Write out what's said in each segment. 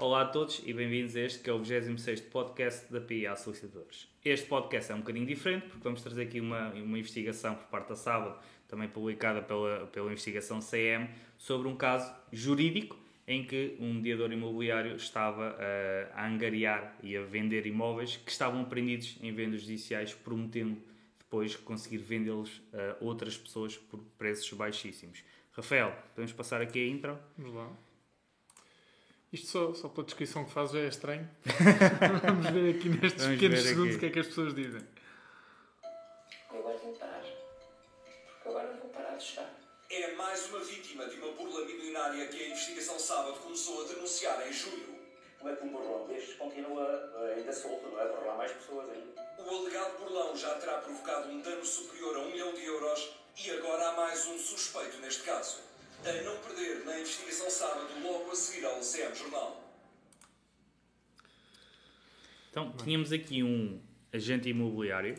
Olá a todos e bem-vindos a este que é o 26 podcast da PIA Solicitadores. Este podcast é um bocadinho diferente porque vamos trazer aqui uma, uma investigação por parte da Sábado, também publicada pela, pela investigação CM, sobre um caso jurídico em que um mediador imobiliário estava uh, a angariar e a vender imóveis que estavam prendidos em vendas judiciais, prometendo depois conseguir vendê-los a outras pessoas por preços baixíssimos. Rafael, podemos passar aqui a intro? Vamos lá. Isto só, só pela descrição que faz já é estranho. Vamos ver aqui nestes Vamos pequenos segundos o que é que as pessoas dizem. Eu agora tenho que parar. Porque agora não vou parar de chorar. É mais uma vítima de uma burla milionária que a investigação sábado começou a denunciar em julho. Como é que um burlão destes continua ainda solto, não é? Lá mais pessoas ainda. O alegado burlão já terá provocado um dano superior a um milhão de euros e agora há mais um suspeito neste caso. A não perder na investigação sábado, logo a seguir ao CM Jornal. Então, tínhamos aqui um agente imobiliário,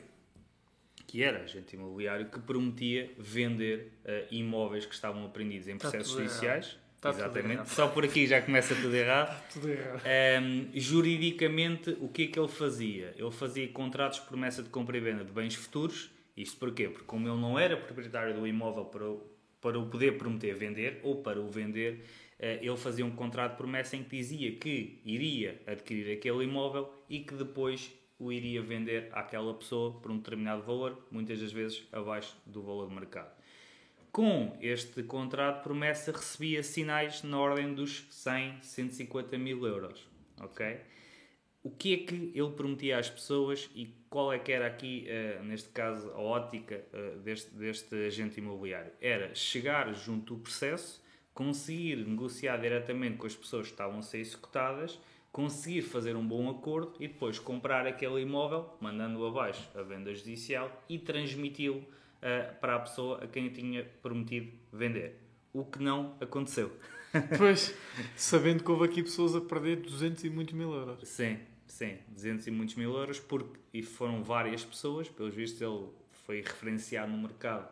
que era agente imobiliário, que prometia vender uh, imóveis que estavam apreendidos em processos judiciais. Está Exatamente. Só por aqui já começa tudo errado. tudo errado. Um, juridicamente, o que é que ele fazia? Ele fazia contratos de promessa de compra e venda de bens futuros. Isto porquê? Porque como ele não era proprietário do imóvel para o, para o poder prometer vender ou para o vender, uh, ele fazia um contrato de promessa em que dizia que iria adquirir aquele imóvel e que depois o iria vender àquela pessoa por um determinado valor, muitas das vezes abaixo do valor de mercado. Com este contrato de promessa recebia sinais na ordem dos 100, 150 mil euros. Ok? O que é que ele prometia às pessoas e qual é que era aqui, uh, neste caso, a ótica uh, deste, deste agente imobiliário? Era chegar junto do processo, conseguir negociar diretamente com as pessoas que estavam a ser executadas, conseguir fazer um bom acordo e depois comprar aquele imóvel, mandando-o abaixo a venda judicial e transmiti-lo uh, para a pessoa a quem tinha prometido vender. O que não aconteceu. Pois, sabendo que houve aqui pessoas a perder 200 e muitos mil euros. Sim, sim, 200 e muitos mil euros, porque, e foram várias pessoas, pelos vistos ele foi referenciado no mercado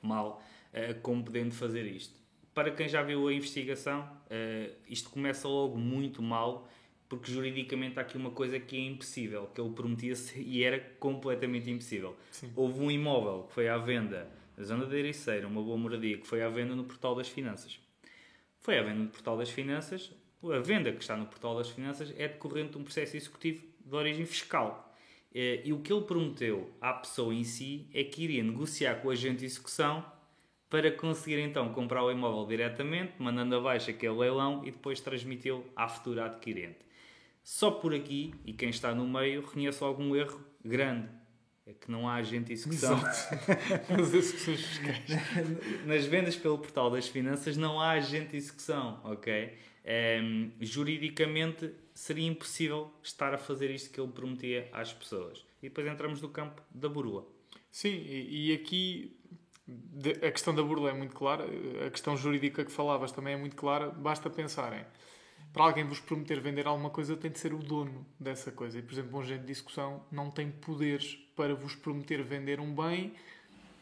mal, uh, como podendo fazer isto. Para quem já viu a investigação, uh, isto começa logo muito mal, porque juridicamente há aqui uma coisa que é impossível, que ele prometia-se e era completamente impossível. Sim. Houve um imóvel que foi à venda na zona da Ericeira, uma boa moradia, que foi à venda no Portal das Finanças. Foi à venda no Portal das Finanças, a venda que está no Portal das Finanças é decorrente de um processo executivo de origem fiscal. Eh, e o que ele prometeu à pessoa em si é que iria negociar com o agente de execução para conseguir então comprar o imóvel diretamente, mandando abaixo aquele leilão e depois transmiti-lo à futura adquirente. Só por aqui, e quem está no meio, reconhece algum erro grande. É que não há agente de execução. Nas execuções fiscais. Nas vendas pelo portal das finanças não há agente de execução, ok? Um, juridicamente seria impossível estar a fazer isto que ele prometia às pessoas. E depois entramos no campo da burla. Sim, e aqui a questão da burla é muito clara, a questão jurídica que falavas também é muito clara, basta pensarem para alguém vos prometer vender alguma coisa, tem de ser o dono dessa coisa. E, por exemplo, um agente de discussão não tem poderes para vos prometer vender um bem,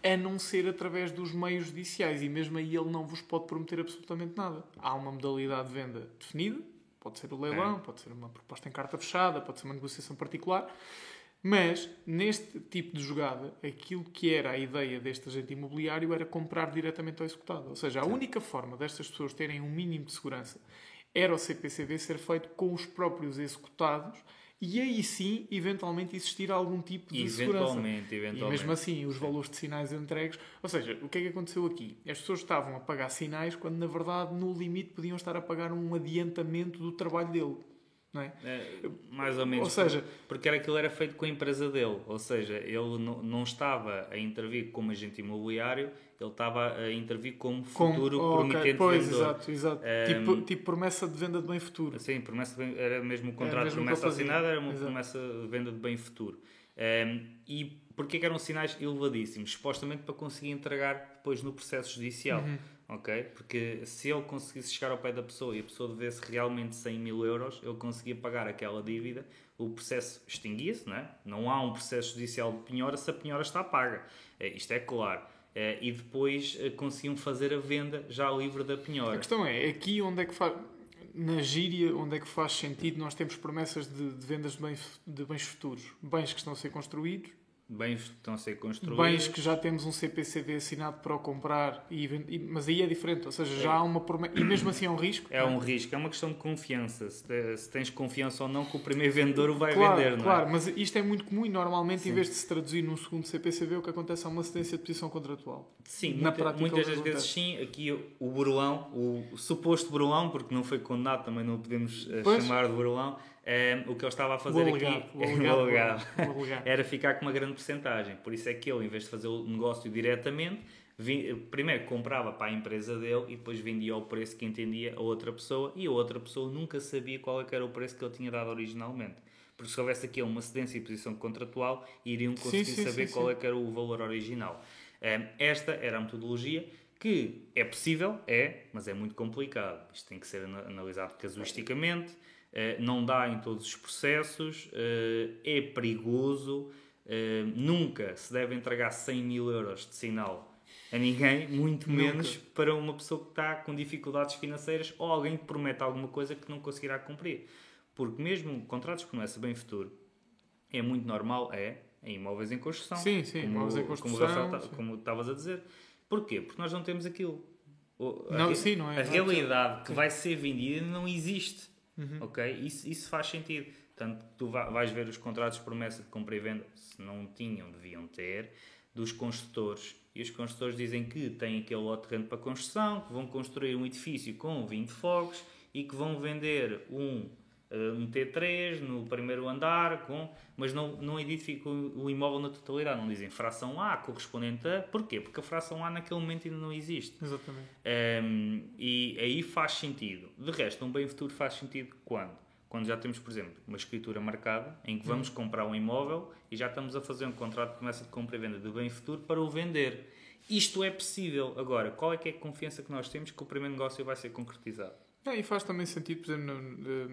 a não ser através dos meios judiciais. E mesmo aí ele não vos pode prometer absolutamente nada. Há uma modalidade de venda definida, pode ser o leilão, é. pode ser uma proposta em carta fechada, pode ser uma negociação particular. Mas, neste tipo de jogada, aquilo que era a ideia deste agente imobiliário era comprar diretamente ao executado. Ou seja, a Sim. única forma destas pessoas terem um mínimo de segurança era o CPCV ser feito com os próprios executados e aí sim, eventualmente, existir algum tipo de eventualmente, segurança. Eventualmente. E mesmo assim, os valores de sinais entregues. Ou seja, o que é que aconteceu aqui? As pessoas estavam a pagar sinais quando, na verdade, no limite podiam estar a pagar um adiantamento do trabalho dele. Não é? é? mais ou menos. Ou seja, porque era aquilo era feito com a empresa dele, ou seja, ele não, não estava a intervir como agente imobiliário, ele estava a intervir como futuro com, oh, promitente okay. pois, vendedor. Exato, exato. Um, tipo, tipo promessa de venda de bem futuro. Sim, promessa bem, era mesmo o contrato mesmo de promessa assinada, era uma exato. promessa de venda de bem futuro. Um, e porquê que eram sinais elevadíssimos? Supostamente para conseguir entregar depois no processo judicial. Uhum ok? Porque se ele conseguisse chegar ao pé da pessoa e a pessoa devesse realmente 100 mil euros, ele conseguia pagar aquela dívida, o processo extinguia-se, não é? Não há um processo judicial de penhora se a penhora está paga. É, isto é claro. É, e depois é, conseguiam fazer a venda já livre da penhora. A questão é, aqui onde é que faz... na gíria, onde é que faz sentido nós temos promessas de, de vendas de bens, de bens futuros? Bens que estão a ser construídos, Bens que estão a ser construídos. bens que já temos um CPCV assinado para o comprar, e, e- mas aí é diferente, ou seja, já há uma promessa, e mesmo assim é um risco. É um risco, é uma questão de confiança. Se, se tens confiança ou não que o primeiro vendedor o vai Claro, vender, não claro, é? mas isto é muito comum e normalmente, em vez de se traduzir num segundo CPCV, o que acontece é uma cedência de posição contratual. Sim, Na muita- prática, muitas das vezes sim. Aqui o burlão, o suposto burlão, porque não foi condenado, também não podemos eh, Pois. chamar de burlão, eh, o que ele estava a fazer O aqui alegado, o o alegado, alegado, o alegado. era ficar com uma grande porcentagem. Por isso é que ele, em vez de fazer o negócio diretamente, vi- primeiro comprava para a empresa dele e depois vendia ao preço que entendia a outra pessoa e a outra pessoa nunca sabia qual é era o preço que ele tinha dado originalmente. Porque se houvesse aqui uma cedência e posição contratual, iriam conseguir sim, saber sim, qual sim. é era o valor original. Um, esta era a metodologia que é possível, é, mas é muito complicado. Isto tem que ser ana- analisado casuisticamente, não dá em todos os processos, eh, é perigoso, eh, nunca se deve entregar 100 mil euros de sinal a ninguém, muito Nunca. menos para uma pessoa que está com dificuldades financeiras ou alguém que promete alguma coisa que não conseguirá cumprir. Porque mesmo contratos de promessa bem futuro, é muito normal, é, em imóveis em construção. Sim, sim, como, imóveis em construção, sim. como estavas a dizer. Porquê? Porque nós não temos aquilo. O- a Não, re- sim, não é? A Não é realidade que vai ser vendida não existe. Uhum. Ok? Isso, isso faz sentido. Portanto, tu va- vais ver os contratos de promessa de compra e venda, se não tinham, deviam ter, dos construtores. E os construtores dizem que têm aquele lote de terreno para construção, que vão construir um edifício com 20 fogos e que vão vender um, um T3 no primeiro andar, com, mas não, não edificam o imóvel na totalidade. Não dizem fração A correspondente a. Porquê? Porque a fração A naquele momento ainda não existe. Exatamente. Um, e aí faz sentido. De resto, um bem futuro faz sentido quando? Quando já temos, por exemplo, uma escritura marcada em que vamos comprar um imóvel e já estamos a fazer um contrato de promessa de compra e venda de bem futuro para o vender. Isto é possível. Agora, qual é que é a confiança que nós temos que o primeiro negócio vai ser concretizado? É, e faz também sentido, por exemplo,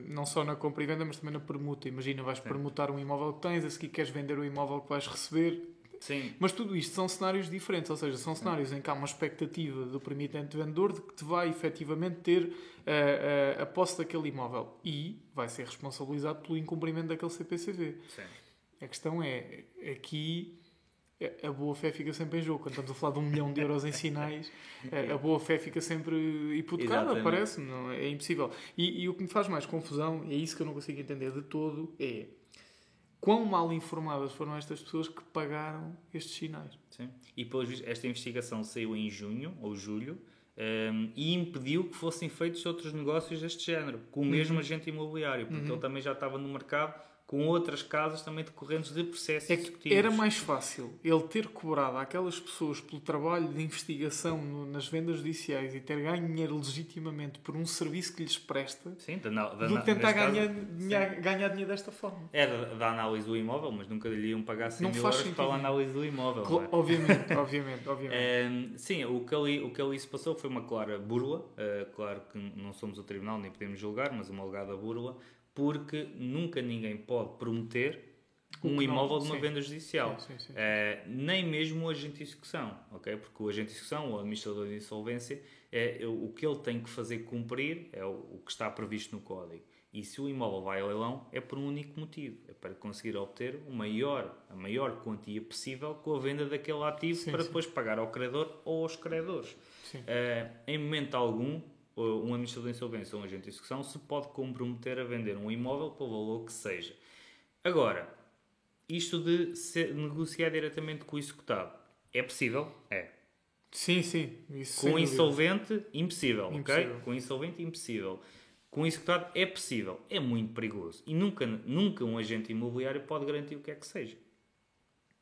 não só na compra e venda, mas também na permuta. Imagina, vais permutar um imóvel que tens, a seguir queres vender o imóvel que vais receber. Sim. Mas tudo isto são cenários diferentes, ou seja, são cenários em que há uma expectativa do permitente vendedor de que te vai efetivamente ter eh, eh, a posse daquele imóvel e vai ser responsabilizado pelo incumprimento daquele CPCV. Sim. A questão é, aqui a boa fé fica sempre em jogo. Quando estamos a falar de um milhão de euros em sinais, a boa fé fica sempre hipotecada, parece não é? É impossível. E, e o que me faz mais confusão, e é isso que eu não consigo entender de todo, é quão mal informadas foram estas pessoas que pagaram estes sinais. Sim. E vistos, esta investigação saiu em junho ou julho um, e impediu que fossem feitos outros negócios deste género, com o mesmo agente imobiliário, porque ele também já estava no mercado com outras casas também decorrentes de processos É executivos. era mais fácil ele ter cobrado àquelas pessoas pelo trabalho de investigação no- nas vendas judiciais e ter ganho dinheiro legitimamente por um serviço que lhes presta Sim, da, da, do que tentar neste caso, ganhar, dinheiro- ganhar dinheiro desta forma. Era da, da análise do imóvel, mas nunca lhe iam pagar 100 Não mil euros para a análise do imóvel. É? Obviamente, obviamente, obviamente. Ehm, sim, o que, ali, o que ali se passou foi uma clara burla. eh, claro que não somos o tribunal, nem podemos julgar, mas uma alegada burla, porque nunca ninguém pode prometer um não- imóvel de uma sim. venda judicial. Sim, sim. Eh, nem mesmo o agente de execução, ok? Porque o agente de execução, o administrador de insolvência, é, é o que ele tem que fazer cumprir é o, o que está previsto no código. E se o imóvel vai ao leilão, é por um único motivo: é para conseguir obter o maior, a maior quantia possível com a venda daquele ativo Sim, para sim. depois pagar ao credor ou aos credores. Eh, em momento algum, um administrador de insolvência ou um agente de execução se pode comprometer a vender um imóvel pelo valor que seja. Agora, isto de negociar diretamente com o executado é possível? É. Sim, sim. Isso Com insolvente, impossível, Impossível. ok? Com o insolvente, impossível. Com executado, é possível. É muito perigoso. E nunca, nunca um agente imobiliário pode garantir o que é que seja.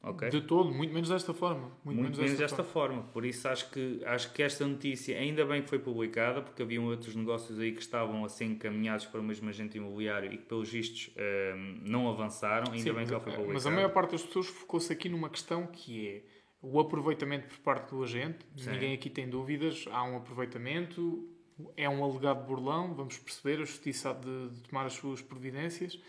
Ok? De todo, muito menos desta forma. Muito, Muito menos desta forma. Por isso acho que, acho que esta notícia, ainda bem que foi publicada, porque haviam outros negócios aí que estavam a ser encaminhados para o mesmo agente imobiliário e que, pelos vistos, ehm, não avançaram. Ainda Sim, bem que ela foi publicada. mas a maior parte das pessoas focou-se aqui numa questão que é o aproveitamento por parte do agente. Sim. Ninguém aqui tem dúvidas. Há um aproveitamento, é um alegado burlão. Vamos perceber, a justiça há de, de tomar as suas providências.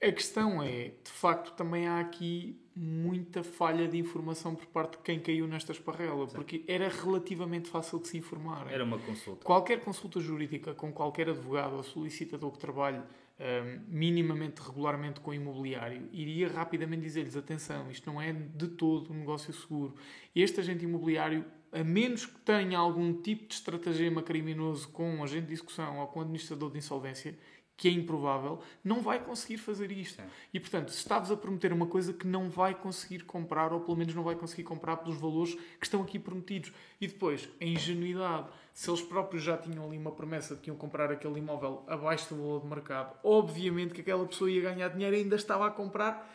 A questão é, de facto, também há aqui muita falha de informação por parte de quem caiu nesta esparrela, porque era relativamente fácil de se informar. Era uma consulta. Qualquer consulta jurídica com qualquer advogado ou solicitador que trabalhe um, minimamente, regularmente com imobiliário, iria rapidamente dizer-lhes: atenção, isto não é de todo um negócio seguro. Este agente imobiliário, a menos que tenha algum tipo de estratagema criminoso com um agente de execução ou com um administrador de insolvência, que é improvável, não vai conseguir fazer isto. E, portanto, se estavas a prometer uma coisa que não vai conseguir comprar, ou pelo menos não vai conseguir comprar pelos valores que estão aqui prometidos. E depois, a ingenuidade. Se eles próprios já tinham ali uma promessa de que iam comprar aquele imóvel abaixo do valor de mercado, obviamente que aquela pessoa ia ganhar dinheiro e ainda estava a comprar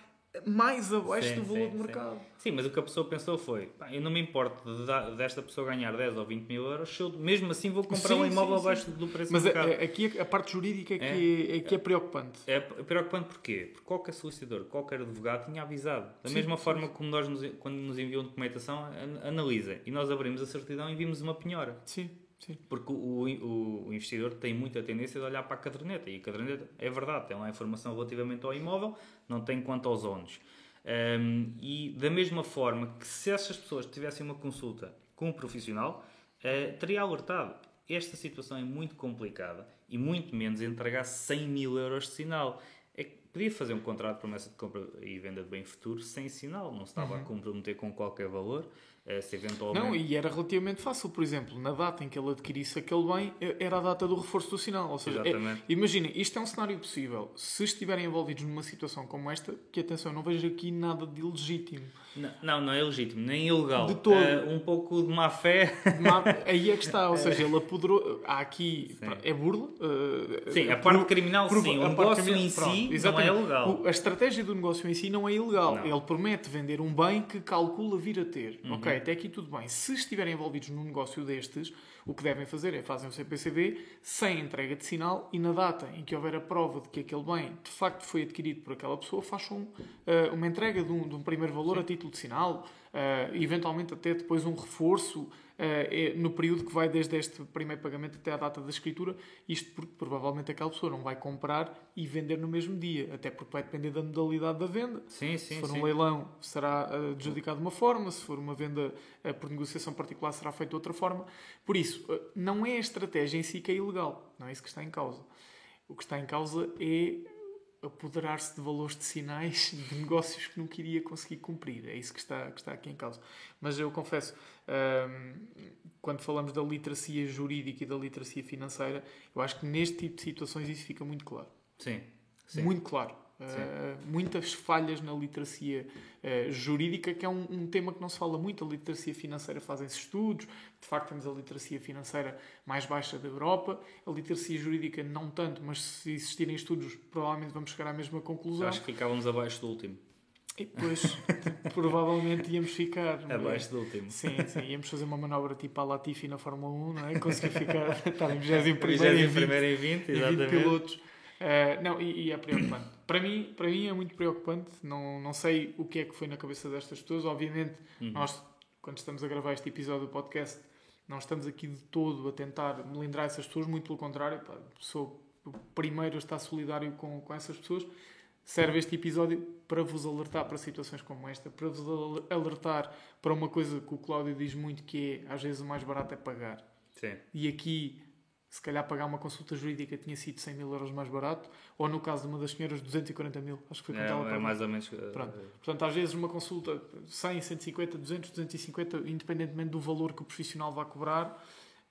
mais abaixo Sim, do valor sim, de mercado. Sim. Sim, mas o que a pessoa pensou foi: pá, eu não me importo de dar- desta pessoa ganhar 10 ou 20 mil euros, eu mesmo assim vou comprar Sim, um imóvel sim, sim. abaixo do preço Mas do a- mercado. a- aqui a, a parte jurídica é que é, é que é preocupante. É preocupante porquê? Porque qualquer solicitador, qualquer advogado tinha avisado. Da Sim, mesma sim, forma como nós, nos, quando nos enviam documentação, an- analisa. E nós abrimos a certidão e vimos uma penhora. Sim, sim. Porque o, o- o investidor tem muita tendência de olhar para a caderneta. E a caderneta é verdade, tem lá a informação relativamente ao imóvel, não tem quanto aos ONUs. Um, e da mesma forma que se essas pessoas tivessem uma consulta com um profissional, eh, teria alertado. Esta situação é muito complicada e muito menos entregar 100 mil euros de sinal. É que podia fazer um contrato de promessa de compra e venda de bem futuro sem sinal, não se estava a comprometer com qualquer valor. Eh, se eventualmente. Não, e era relativamente fácil, por exemplo, na data em que ele adquirisse aquele bem, eh, era a data do reforço do sinal. Ou seja, é- imaginem, isto é um cenário possível. Se estiverem envolvidos numa situação como esta, que atenção, eu não vejo aqui nada de ilegítimo. Não, não, é legítimo, nem ilegal. De todo. Eh, um pouco de má fé. Má- Aí é que está, ou seja, ele apoderou. Há aqui. Sim. É burla. eh, Sim, a por- parte criminal, por- sim. O negócio criminal- em si pronto, não é ilegal. A estratégia do negócio em si não é ilegal. Não. Ele promete vender um bem que calcula vir a ter. Uhum. Ok, até aqui tudo bem. Se estiverem envolvidos num negócio destes, o que devem fazer é fazem o CPCB sem entrega de sinal e na data em que houver a prova de que aquele bem de facto foi adquirido por aquela pessoa, façam eh, uma entrega de um, de um primeiro valor a título de sinal, eh, eventualmente até depois um reforço é no período que vai desde este primeiro pagamento até à data da escritura, isto porque provavelmente aquela pessoa não vai comprar e vender no mesmo dia, até porque vai depender da modalidade da venda. Sim, Se sim, for sim. um leilão, será eh, adjudicado de uma forma, se for uma venda por negociação particular, será feito de outra forma. Por isso, não é a estratégia em si que é ilegal, não é isso que está em causa. O que está em causa é apoderar-se de valores de sinais de negócios que não queria conseguir cumprir. É isso que está, que está aqui em causa. Mas eu confesso, hum, quando falamos da literacia jurídica e da literacia financeira, eu acho que neste tipo de situações isso fica muito claro. Sim, sim. Muito claro. Uh, muitas falhas na literacia uh, jurídica, que é um, um tema que não se fala muito. A literacia financeira fazem-se estudos, de facto, temos a literacia financeira mais baixa da Europa, a literacia jurídica não tanto, mas se existirem estudos, provavelmente vamos chegar à mesma conclusão. Acho que ficávamos abaixo do último. E depois, provavelmente, íamos ficar. é? Abaixo do último. Sim, sim, íamos fazer uma manobra tipo a Latifi na Fórmula 1, não é? Conseguir ficar, estar em 21 Primeiro em em 20 primeiro em 20, e 20 exatamente. pilotos. Uh, não, e, e é preocupante. Para, mim, para mim é muito preocupante. Não, não sei o que é que foi na cabeça destas pessoas. Obviamente, Uhum. nós, quando estamos a gravar este episódio do podcast, não estamos aqui de todo a tentar melindrar essas pessoas. Muito pelo contrário, pá, sou o primeiro a estar solidário com, com essas pessoas. Serve este episódio para vos alertar para situações como esta, para vos al- alertar para uma coisa que o Cláudio diz muito que é, às vezes, o mais barato é pagar. Sim. E aqui, se calhar, pagar uma consulta jurídica tinha sido 100 mil euros mais barato, ou no caso de uma das senhoras, 240 mil. Acho que foi quanto É, ela é pagou. mais ou menos. eh, Pronto. Portanto, às vezes uma consulta 100, 150, 200, 250, independentemente do valor que o profissional vai cobrar,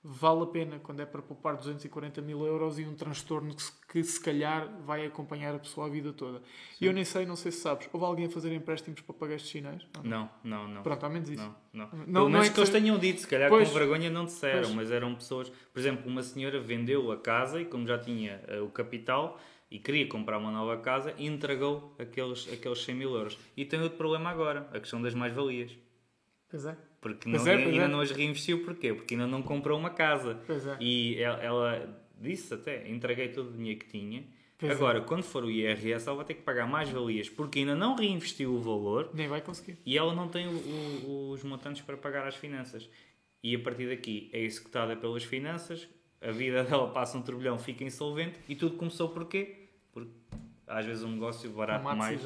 vale a pena quando é para poupar 240 mil euros e um transtorno que se, que se calhar vai acompanhar a pessoa a vida toda. E eu nem sei, não sei se sabes, houve alguém a fazer empréstimos para pagar estes sinais? Não. Não, não. Pronto, ao menos isso. Não, não. Não- Pelo não menos é que que eles tenham dito, se calhar Pois. com vergonha não disseram, Pois. mas eram pessoas. Por exemplo, uma senhora vendeu a casa e, como já tinha eh, o capital e queria comprar uma nova casa, entregou aqueles, aqueles 100 mil euros. E tem outro problema agora, a questão das mais-valias. Pois é. Porque não, é, ainda é. não as reinvestiu, porquê? Porque ainda não comprou uma casa. É. E ela, ela disse até, entreguei todo o dinheiro que tinha. Pois é. Agora, quando for o IRS, ela vai ter que pagar mais-valias porque ainda não reinvestiu o valor Nem vai conseguir. e ela não tem o- o- os montantes para pagar as finanças. E a partir daqui é executada pelas finanças, a vida dela passa um turbilhão, fica insolvente e tudo começou porquê? Porque às vezes um negócio barato mais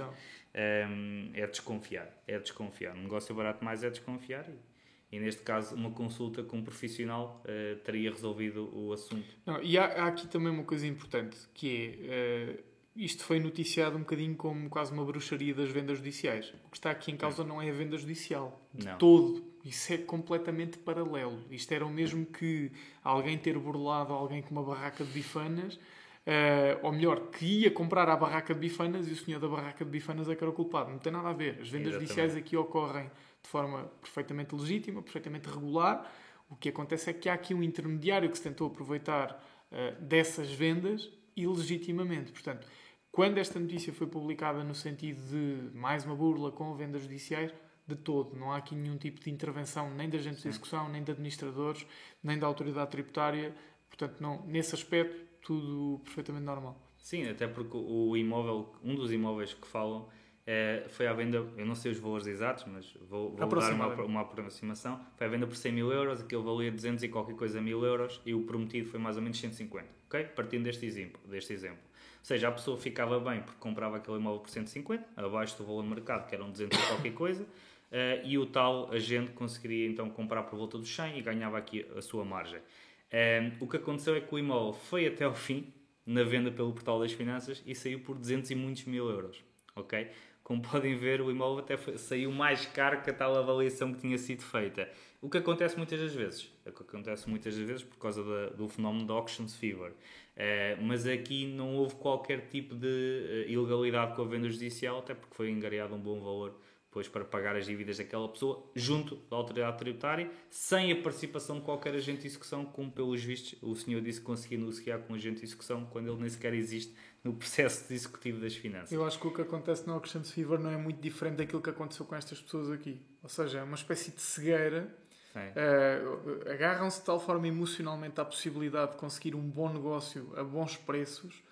decisão. é, é desconfiar. É desconfiar. Um negócio barato mais é desconfiar e, e neste caso uma consulta com um profissional eh, teria resolvido o assunto. Não, e há, há aqui também uma coisa importante, que é, eh, isto foi noticiado um bocadinho como quase uma bruxaria das vendas judiciais. O que está aqui em causa não é a venda judicial, de Não. todo. Isso é completamente paralelo. Isto era o mesmo que alguém ter burlado alguém com uma barraca de bifanas, eh, ou melhor, que ia comprar à barraca de bifanas e o senhor da barraca de bifanas é que era o culpado. Não tem nada a ver. As vendas Exatamente. judiciais aqui ocorrem de forma perfeitamente legítima, perfeitamente regular. O que acontece é que há aqui um intermediário que se tentou aproveitar eh, dessas vendas ilegitimamente. Portanto, quando esta notícia foi publicada no sentido de mais uma burla com vendas judiciais, de todo, não há aqui nenhum tipo de intervenção nem de agentes de execução, nem de administradores, nem da autoridade tributária. Portanto, não, nesse aspecto, tudo perfeitamente normal. Sim, até porque o imóvel, um dos imóveis que falam, eh, foi à venda, eu não sei os valores exatos, mas vou, vou dar uma, uma aproximação. Foi à venda por 100 mil euros, aquele valia 200 e qualquer coisa mil euros e o prometido foi mais ou menos 150. Ok? Partindo deste exemplo. Deste exemplo. Ou seja, a pessoa ficava bem porque comprava aquele imóvel por 150, abaixo do valor de mercado, que eram 200 e qualquer coisa, eh, e o tal agente conseguiria então comprar por volta dos 100 e ganhava aqui a sua margem. Eh, o que aconteceu é que o imóvel foi até ao fim, na venda pelo Portal das Finanças, e saiu por 200 e muitos mil euros. Ok? Como podem ver, o imóvel até foi- saiu mais caro que a tal avaliação que tinha sido feita. O que acontece muitas das vezes. O que acontece muitas das vezes por causa da- do fenómeno da auctions fever. Eh, mas aqui não houve qualquer tipo de eh, ilegalidade com a venda judicial, até porque foi engariado um bom valor depois para pagar as dívidas daquela pessoa junto da autoridade tributária, sem a participação de qualquer agente de execução, como pelos vistos o senhor disse que conseguia negociar com um agente de execução quando ele nem sequer existe no processo executivo das finanças. Eu acho que o que acontece na Auctions Fever não é muito diferente daquilo que aconteceu com estas pessoas aqui. Ou seja, é uma espécie de cegueira. Eh, Agarram-se de tal forma emocionalmente à possibilidade de conseguir um bom negócio a bons preços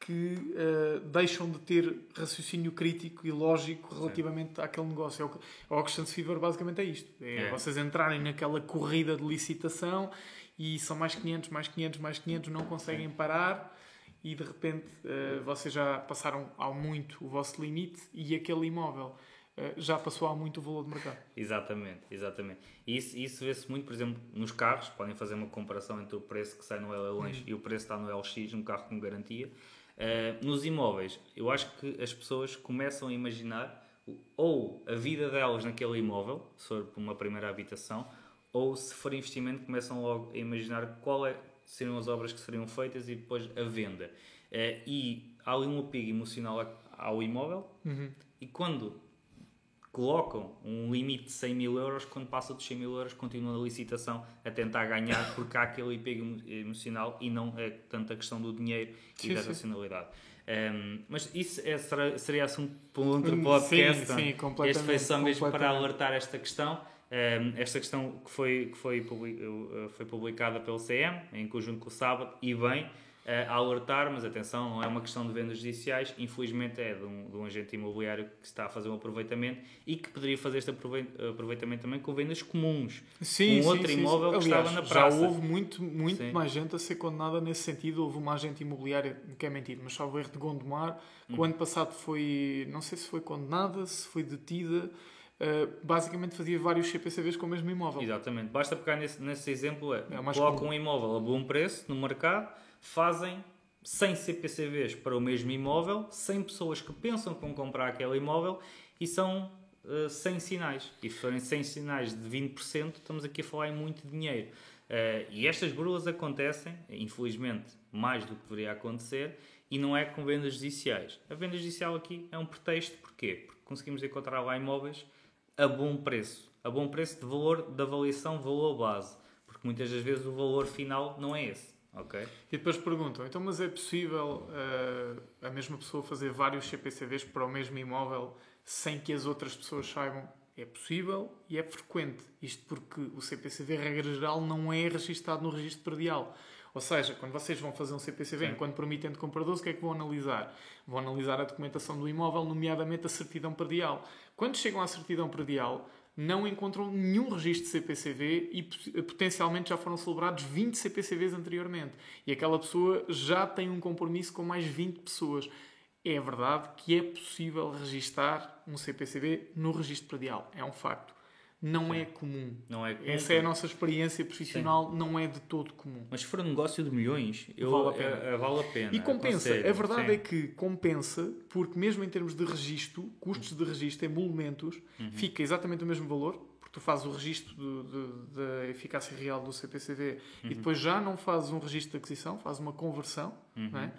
que eh, deixam de ter raciocínio crítico e lógico relativamente àquele negócio. É o que- A Auctions Fever basicamente é isto. É, É. vocês entrarem naquela corrida de licitação e são mais 500, mais 500, mais 500, não conseguem parar e de repente eh, vocês já passaram ao muito o vosso limite e aquele imóvel eh, já passou ao muito o valor de mercado. Exatamente, exatamente. E isso, isso vê-se muito, por exemplo, nos carros. Podem fazer uma comparação entre o preço que sai no leilões e o preço que está no LX, um carro com garantia. Uh, nos imóveis, eu acho que as pessoas começam a imaginar ou a vida delas naquele imóvel, se for uma primeira habitação, ou se for investimento, começam logo a imaginar qual é, seriam as obras que seriam feitas e depois a venda. Uh, e há ali um apego emocional ao imóvel, e quando colocam um limite de 100 mil euros, quando passa dos 100 mil euros continuam a licitação a tentar ganhar porque há aquele apego emo- emocional e não é tanto a questão do dinheiro Sim, e da sim. racionalidade. Um, mas isso é- será- seria assunto para um outro Sim, podcast. sim, não? completamente, este foi só mesmo para alertar esta questão. Um, esta questão que foi, que foi, uh, foi publicada pelo CM, em conjunto com o Sábado, e bem, a alertar, mas atenção, não é uma questão de vendas judiciais, infelizmente é de um, de um agente imobiliário que está a fazer um aproveitamento e que poderia fazer este aprove- aproveitamento também com vendas comuns. Sim, um sim, outro sim, sim. imóvel que Aliás, estava na Já praça. houve muito, muito Sim. mais gente a ser condenada nesse sentido. Houve uma agente imobiliária, que é mentira, mas salvo erro de Gondomar, que Hum. o ano passado foi, não sei se foi condenada, se foi detida. uh, basicamente fazia vários CPCVs com o mesmo imóvel. Exatamente. Basta pegar nesse, nesse exemplo, é, É colocam comum. um imóvel a bom preço no mercado, fazem 100 CPCVs para o mesmo imóvel, 100 pessoas que pensam que vão comprar aquele imóvel e são uh, 100 sinais. E se forem 100 sinais de 20%, estamos aqui a falar em muito dinheiro. Uh, e estas burlas acontecem, infelizmente, mais do que deveria acontecer, e não é com vendas judiciais. A venda judicial aqui é um pretexto, porquê? Porque conseguimos encontrar lá imóveis a bom preço. A bom preço de valor, de avaliação valor base. Porque muitas das vezes o valor final não é esse. Ok? E depois perguntam, então mas é possível uh, a mesma pessoa fazer vários CPCVs para o mesmo imóvel sem que as outras pessoas saibam? É possível e é frequente. Isto porque o CPCV, regra geral, não é registado no registro predial. Ou seja, quando vocês vão fazer um CPCV Sim. enquanto permitente de compradores, o que é que vão analisar? Vão analisar a documentação do imóvel, nomeadamente a certidão predial. Quando chegam à certidão predial, não encontram nenhum registro de CPCV e pot- potencialmente já foram celebrados 20 CPCVs anteriormente. E aquela pessoa já tem um compromisso com mais 20 pessoas. é verdade que é possível registar um CPCB no registro predial. É um facto. Não é comum. Não é comum. Essa é a nossa experiência profissional, não é de todo comum. Mas se for um negócio de milhões, eu, Vale a pena. é- é- vale a pena. E compensa. aconselho, A verdade sim. é que compensa, porque mesmo em termos de registro, custos de registro, emolumentos, Uhum. fica exatamente o mesmo valor, porque tu fazes o registro do- do- da eficácia real do CPCV Uhum. e depois já não fazes um registro de aquisição, fazes uma conversão, Uhum. não é?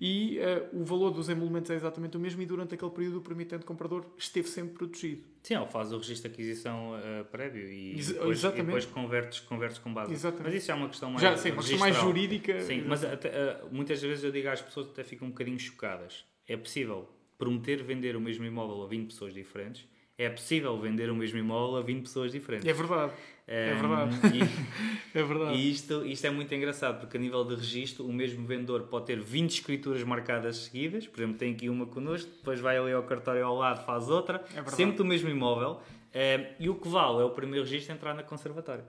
E eh, o valor dos emolumentos é exatamente o mesmo e durante aquele período o permitente comprador esteve sempre protegido. Sim, ele faz o registro de aquisição eh, prévio e Ex- depois, exatamente. depois convertes, convertes com base. Exatamente. Mas isso já é uma questão mais já, sim, uma questão mais jurídica. Sim, mas até, eh, muitas vezes eu digo às pessoas até ficam um bocadinho chocadas. É possível prometer vender o mesmo imóvel a 20 pessoas diferentes. É possível vender o mesmo imóvel a 20 pessoas diferentes. É verdade. É Ehm, verdade. E, É verdade. e isto, isto é muito engraçado, porque a nível de registro, o mesmo vendedor pode ter 20 escrituras marcadas seguidas, por exemplo, tem aqui uma connosco, depois vai ali ao cartório ao lado, faz outra, verdade. sempre do mesmo imóvel, eh, e o que vale é o primeiro registro entrar na conservatória.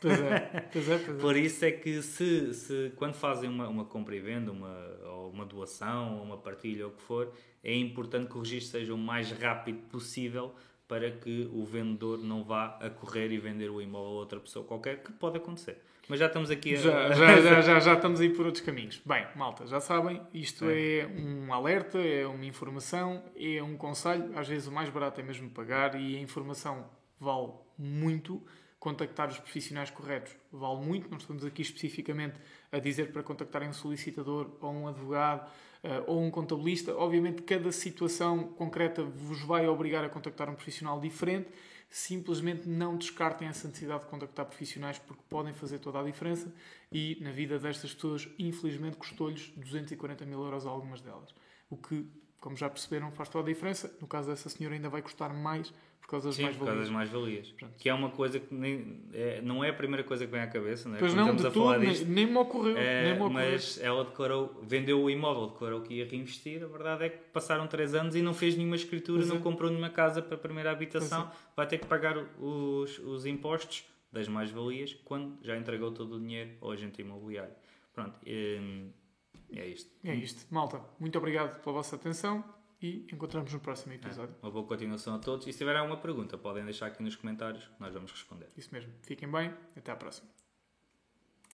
Pois é, pois é, pois é. Por isso é que se, se quando fazem uma, uma compra e venda, uma, ou uma doação, ou uma partilha, ou o que for, é importante que o registro seja o mais rápido possível para que o vendedor não vá a correr e vender o imóvel a outra pessoa qualquer, que pode acontecer. Mas já estamos aqui a... Já, já, já, já, já estamos aí por outros caminhos. Bem, malta, já sabem, isto é. um alerta, é uma informação, é um conselho. Às vezes o mais barato é mesmo pagar e a informação vale muito. Contactar os profissionais corretos vale muito. Não estamos aqui especificamente a dizer para contactarem um solicitador ou um advogado eh, ou um contabilista. Obviamente, cada situação concreta vos vai obrigar a contactar um profissional diferente simplesmente não descartem essa necessidade de contactar profissionais porque podem fazer toda a diferença e na vida destas pessoas, infelizmente, custou-lhes 240 mil euros a algumas delas. O que, como já perceberam, faz toda a diferença. No caso dessa senhora ainda vai custar mais por causa das Sim, mais por causa das valias. mais-valias. Que é uma coisa que nem, é, não é a primeira coisa que vem à cabeça, não é? Pois Quando não, de todo, nem, disto. nem me ocorreu. É, nem me ocorreu. mas ela declarou, vendeu o imóvel, declarou que ia reinvestir. A verdade é que passaram 3 anos e não fez nenhuma escritura, não é. comprou nenhuma casa para a primeira habitação. Vai ter que pagar os, os impostos das mais-valias quando já entregou todo o dinheiro ao agente imobiliário. Pronto, hum, é isto. É isto. Malta, muito obrigado pela vossa atenção e encontramos no próximo episódio. Uma boa continuação a todos. E se tiver alguma pergunta, podem deixar aqui nos comentários, nós vamos responder. Isso mesmo. Fiquem bem. Até à próxima.